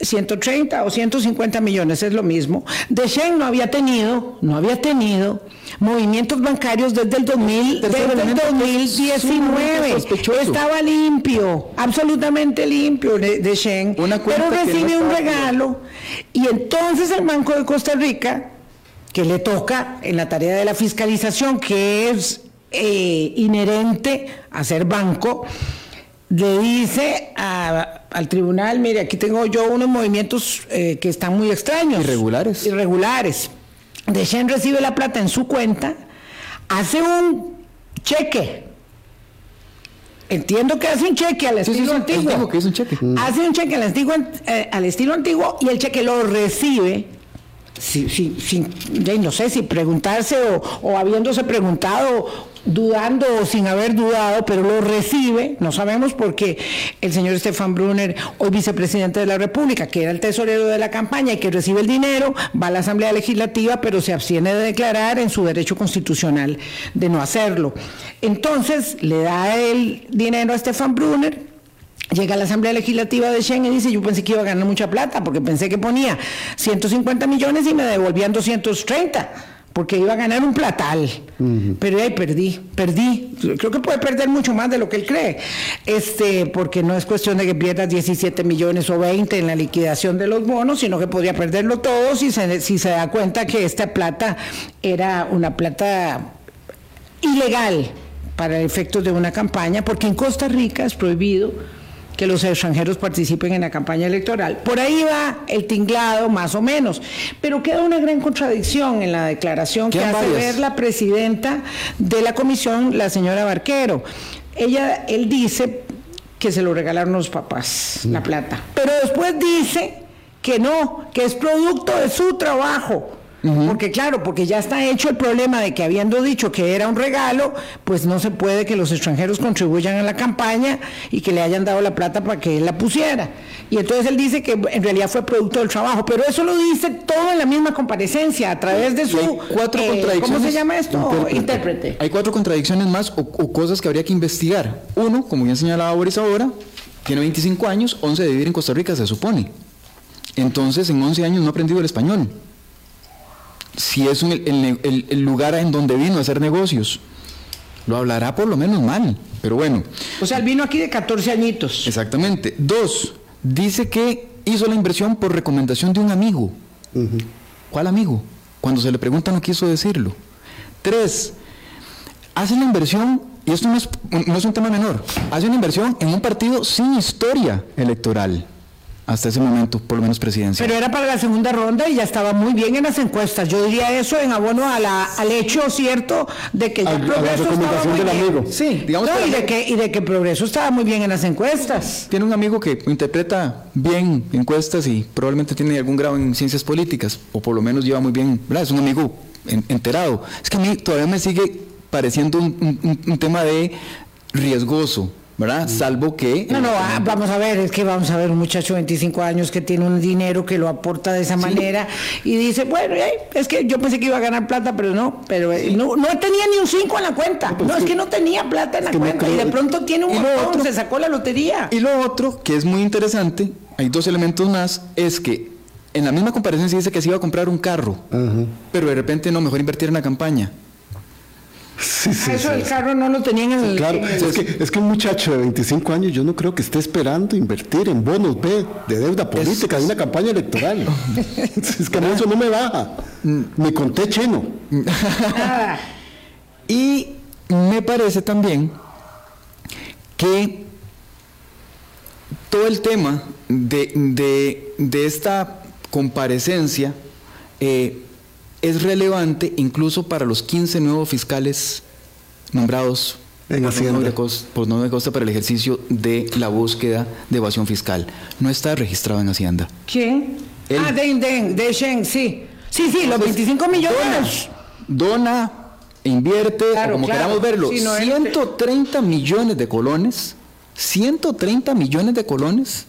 130 o 150 millones, es lo mismo. Deschen no había tenido, no había tenido movimientos bancarios desde el, 2000, desde el 2019. Estaba limpio, absolutamente limpio de, Shen, pero recibe un regalo y entonces el Banco de Costa Rica, que le toca en la tarea de la fiscalización, que es eh, inherente a ser banco, le dice al tribunal, mire, aquí tengo yo unos movimientos eh, que están muy extraños. Irregulares. Irregulares. Dechen recibe la plata en su cuenta, hace un cheque. Entiendo que hace un cheque al estilo antiguo. Que es un cheque. Hace un cheque al, eh, al estilo antiguo y el cheque lo recibe sin, no sé si preguntarse o, habiéndose preguntado dudando o sin haber dudado, pero lo recibe, no sabemos por qué el señor Stefan Brunner, hoy vicepresidente de la República, que era el tesorero de la campaña y que recibe el dinero, va a la Asamblea Legislativa, pero se abstiene de declarar en su derecho constitucional de no hacerlo. Entonces, le da el dinero a Stefan Brunner, Llega a la Asamblea Legislativa de Schengen y dice, yo pensé que iba a ganar mucha plata, porque pensé que ponía 150 millones y me devolvían 230 porque iba a ganar un platal. Pero ahí perdí, perdí. Creo que puede perder mucho más de lo que él cree. Este, porque no es cuestión de que pierdas 17 millones o 20 en la liquidación de los bonos, sino que podría perderlo todo si se, si se da cuenta que esta plata era una plata ilegal para efectos de una campaña, porque en Costa Rica es prohibido que los extranjeros participen en la campaña electoral. Por ahí va el tinglado, más o menos. Pero queda una gran contradicción en la declaración que hace ver la presidenta de la comisión, la señora Barquero. Ella, él dice que se lo regalaron los papás, la plata. Pero después dice que no, que es producto de su trabajo Porque claro, porque ya está hecho el problema de que habiendo dicho que era un regalo, pues no se puede que los extranjeros contribuyan a la campaña y que le hayan dado la plata para que él la pusiera. Y entonces él dice que en realidad fue producto del trabajo, pero eso lo dice todo en la misma comparecencia, a través de su... cuatro eh, ¿Cómo se llama esto? Intérprete. Hay cuatro contradicciones más o, o, cosas que habría que investigar. Uno, como bien señalaba Boris ahora, tiene 25 años, 11 de vivir en Costa Rica, se supone. Entonces, en 11 años no ha aprendido el español si es el, lugar en donde vino a hacer negocios. Lo hablará por lo menos mal, pero bueno. O sea, él vino aquí de 14 añitos. Exactamente. Dos, dice que hizo la inversión por recomendación de un amigo. ¿Cuál amigo? Cuando se le pregunta no quiso decirlo. Tres, hace la inversión, y esto no es, no es un tema menor, hace una inversión en un partido sin historia electoral hasta ese momento, por lo menos presidencia. Pero era para la segunda ronda y ya estaba muy bien en las encuestas. Yo diría eso en abono a la, al hecho cierto de que ya Progreso estaba muy bien. Sí, digamos y, de que, y de que Progreso estaba muy bien en las encuestas. Tiene un amigo que interpreta bien encuestas y probablemente tiene algún grado en ciencias políticas, o por lo menos lleva muy bien, ¿verdad? Es un amigo enterado. Es que a mí todavía me sigue pareciendo un tema de riesgoso ¿verdad? Salvo que... No, no, ah, vamos a ver, es que vamos a ver un muchacho de 25 años que tiene un dinero que lo aporta de esa manera y dice, bueno, es que yo pensé que iba a ganar plata, pero no, pero eh, no, no, tenía ni un 5 en la cuenta. No, es que no tenía plata en la cuenta y de pronto tiene un montón, se sacó la lotería. Y lo otro, que es muy interesante, hay dos elementos más, es que en la misma comparecencia dice que se iba a comprar un carro, pero de repente no, mejor invertir en la campaña. Eso el carro no lo tenían en el. Claro, Es, que, es que un muchacho de 25 años, yo no creo que esté esperando invertir en bonos B de deuda política de una campaña electoral. es que eso no me baja. Me conté chino. y me parece también que todo el tema de, de, esta comparecencia eh, es relevante incluso para los 15 nuevos fiscales nombrados en por Hacienda. por no de costa para el ejercicio de la búsqueda de evasión fiscal. No está registrado en Hacienda. ¿Quién? ah, Den Den, de Shen, sí. Sí, sí, los 25 millones. Dona, invierte, como queramos verlo, 130 millones de colones, 130 millones de colones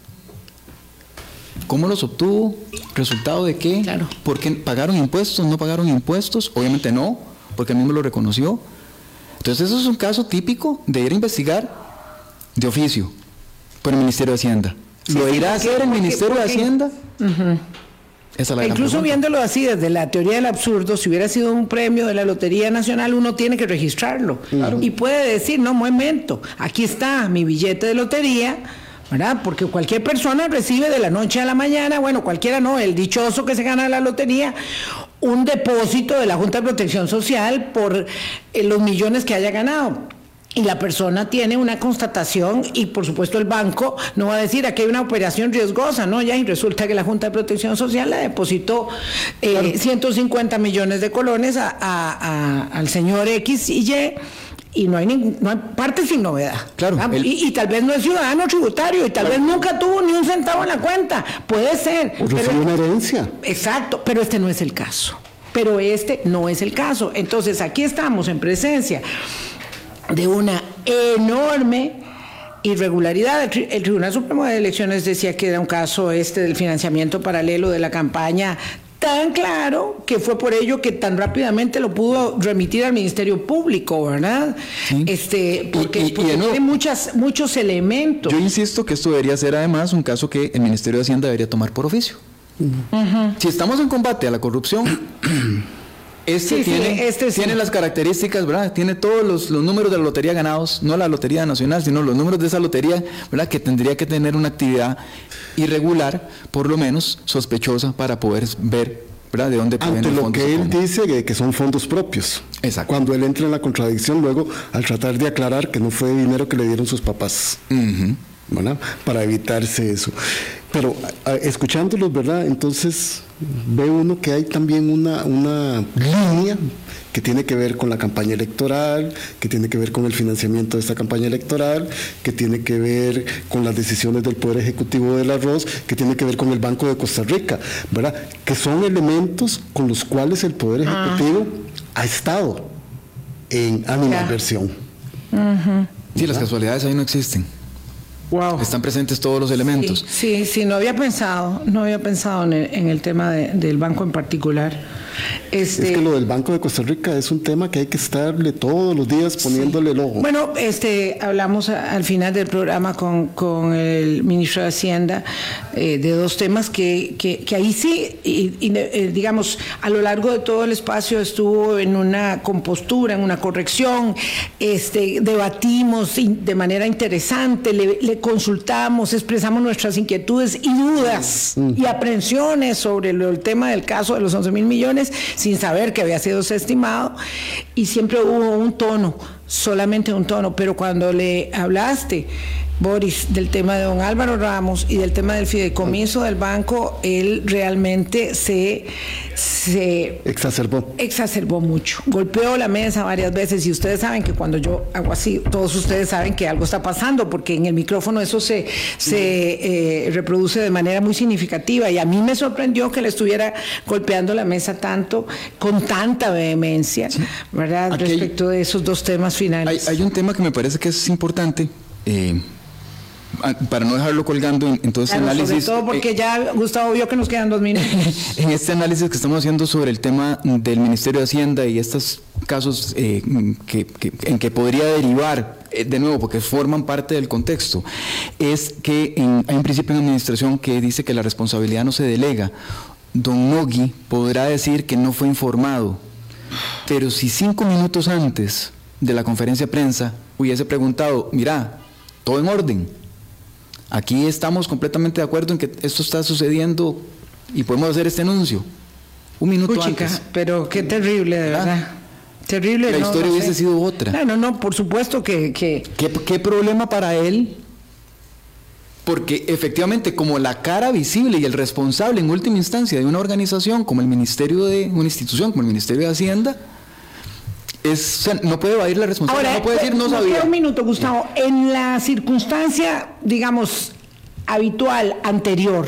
¿Cómo los obtuvo? ¿Resultado de qué? Claro. ¿Por qué pagaron impuestos? ¿No pagaron impuestos? Obviamente no, porque él mismo lo reconoció. Entonces eso es un caso típico de ir a investigar de oficio por el Ministerio de Hacienda. ¿Lo irá a hacer el Ministerio de Hacienda? Incluso viéndolo así desde la teoría del absurdo, si hubiera sido un premio de la Lotería Nacional, uno tiene que registrarlo. Y puede decir, no, momento, aquí está mi billete de lotería ¿verdad? Porque cualquier persona recibe de la noche a la mañana, bueno, cualquiera no, el dichoso que se gana la lotería, un depósito de la Junta de Protección Social por eh, los millones que haya ganado. Y la persona tiene una constatación y por supuesto el banco no va a decir aquí hay una operación riesgosa, ¿no? Ya y resulta que la Junta de Protección Social le depositó 150 eh, millones de colones al señor X y Y y no hay, no hay parte sin novedad. Claro. Ah, y, tal vez no es ciudadano tributario y tal vez nunca tuvo ni un centavo en la cuenta. Puede ser. O pero, una herencia. Exacto, pero este no es el caso. Pero este no es el caso. Entonces aquí estamos en presencia de una enorme irregularidad. El Tribunal Supremo de Elecciones decía que era un caso este del financiamiento paralelo de la campaña tan claro que fue por ello que tan rápidamente lo pudo remitir al Ministerio Público, ¿verdad? Este, porque, tiene muchas, muchos elementos. Yo insisto que esto debería ser además un caso que el Ministerio de Hacienda debería tomar por oficio. Si estamos en combate a la corrupción, este, tiene, este tiene las características, ¿verdad? Tiene todos los, los, números de la lotería ganados, no la lotería nacional, sino los números de esa lotería, ¿verdad? Que tendría que tener una actividad irregular, por lo menos sospechosa, para poder ver ¿verdad? de dónde Ante lo que él dice que, son fondos propios. Exacto. Cuando él entra en la contradicción luego al tratar de aclarar que no fue dinero que le dieron sus papás. ¿verdad? Para evitarse eso. Pero escuchándolos, ¿verdad? Entonces ve uno que hay también una, una línea que tiene que ver con la campaña electoral, que tiene que ver con el financiamiento de esta campaña electoral, que tiene que ver con las decisiones del Poder Ejecutivo del Arroz, que tiene que ver con el Banco de Costa Rica, ¿verdad? Que son elementos con los cuales el Poder ah. Ejecutivo ha estado en animadversión. Sí, las casualidades ahí no existen. Wow. Están presentes todos los elementos. Sí, sí, no había pensado, no había pensado en el, tema del banco en particular. Este, es que lo del Banco de Costa Rica es un tema que hay que estarle todos los días poniéndole el ojo. Bueno, este, hablamos al final del programa con, con el ministro de Hacienda eh, de dos temas que, que, ahí sí, y, eh, digamos, a lo largo de todo el espacio estuvo en una compostura, en una corrección, este, debatimos de manera interesante, le, consultamos, expresamos nuestras inquietudes y dudas mm. y aprensiones sobre el tema del caso de los 11 mil millones sin saber que había sido estimado y siempre hubo un tono, solamente un tono, pero cuando le hablaste Boris, del tema de don Álvaro Ramos y del tema del fideicomiso del banco, él realmente se, se exacerbó. Exacerbó mucho. Golpeó la mesa varias veces y ustedes saben que cuando yo hago así, todos ustedes saben que algo está pasando porque en el micrófono eso se, se eh, reproduce de manera muy significativa y a mí me sorprendió que le estuviera golpeando la mesa tanto, con tanta vehemencia, ¿verdad? Respecto de esos dos temas finales. Hay, un tema que me parece que es importante. Eh, para no dejarlo colgando en, todo este análisis. Sobre todo porque eh, ya Gustavo vio que nos quedan dos minutos. en este análisis que estamos haciendo sobre el tema del Ministerio de Hacienda y estos casos eh, que, en que podría derivar, eh, de nuevo, porque forman parte del contexto, es que hay un principio en administración que dice que la responsabilidad no se delega. Don Nogui podrá decir que no fue informado, pero si cinco minutos antes de la conferencia de prensa hubiese preguntado, mira, todo en orden, Aquí estamos completamente de acuerdo en que esto está sucediendo y podemos hacer este anuncio. Un minuto antes. Pero qué terrible, de verdad. Terrible. La historia hubiese sido otra. No, no, por supuesto que... ¿Qué, ¿Qué problema para él? Porque efectivamente, como la cara visible y el responsable en última instancia de una organización como el Ministerio de una institución como el Ministerio de Hacienda, no puede evadir la responsabilidad, no puede decir no sabía. Un minuto, Gustavo. En la circunstancia, digamos, habitual, anterior,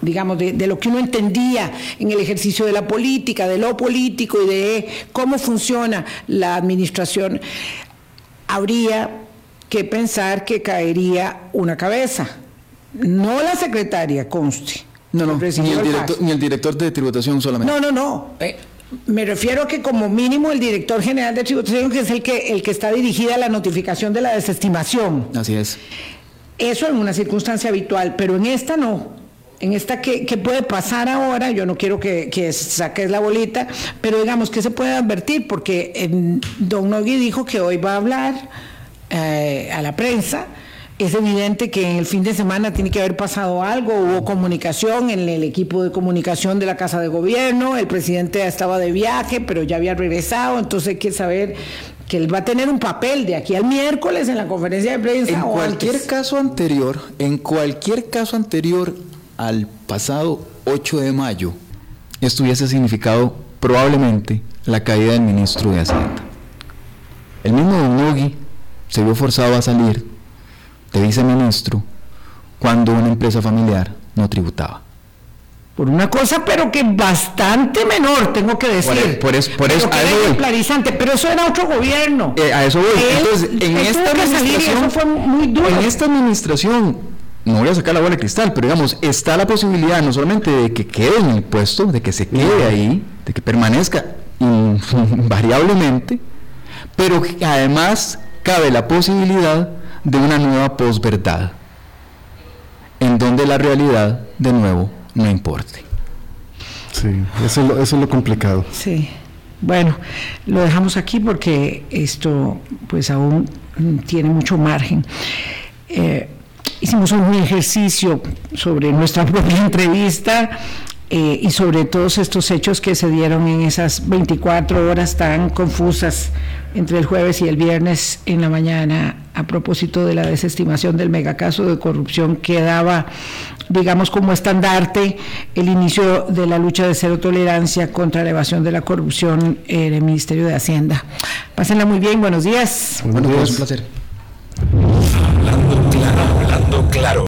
digamos, de, lo que uno entendía en el ejercicio de la política, de lo político y de cómo funciona la administración, habría que pensar que caería una cabeza, no la secretaria, conste. No, no, ni el, director, ni el, director, de tributación solamente. No, no, no. Eh, me refiero a que como mínimo el director general de tributación, que es el que, el que está dirigida a la notificación de la desestimación. Así es. Eso en una circunstancia habitual, pero en esta no. En esta, ¿qué, puede pasar ahora? Yo no quiero que, saques la bolita, pero digamos, ¿qué se puede advertir? Porque Don Nogui dijo que hoy va a hablar eh, a la prensa es evidente que en el fin de semana tiene que haber pasado algo, hubo comunicación en el equipo de comunicación de la Casa de Gobierno, el presidente estaba de viaje, pero ya había regresado, entonces hay que saber que él va a tener un papel de aquí al miércoles en la conferencia de prensa. En cualquier caso anterior, en cualquier caso anterior al pasado 8 de mayo, esto hubiese significado probablemente la caída del ministro de Hacienda. El mismo Don se vio forzado a salir de viceministro cuando una empresa familiar no tributaba. Por una cosa, pero que bastante menor, tengo que decir. Por, eso, por eso, pero eso era otro gobierno. Eh, a eso voy. Entonces, en esta administración, fue muy duro. en esta administración, no voy a sacar la bola de cristal, pero digamos, está la posibilidad no solamente de que quede en el puesto, de que se quede ahí, de que permanezca invariablemente, pero además cabe la posibilidad de una nueva posverdad, en donde la realidad, de nuevo, no importe. Sí, eso es lo, eso es lo complicado. Sí. Bueno, lo dejamos aquí porque esto pues aún tiene mucho margen. Eh, hicimos un ejercicio sobre nuestra propia entrevista eh, y sobre todos estos hechos que se dieron en esas 24 horas tan confusas entre el jueves y el viernes en la mañana a propósito de la desestimación del megacaso de corrupción que daba, digamos, como estandarte el inicio de la lucha de cero tolerancia contra la evasión de la corrupción en el Ministerio de Hacienda. Pásenla muy bien, buenos días. Buenos días, un placer. Hablando claro, hablando claro.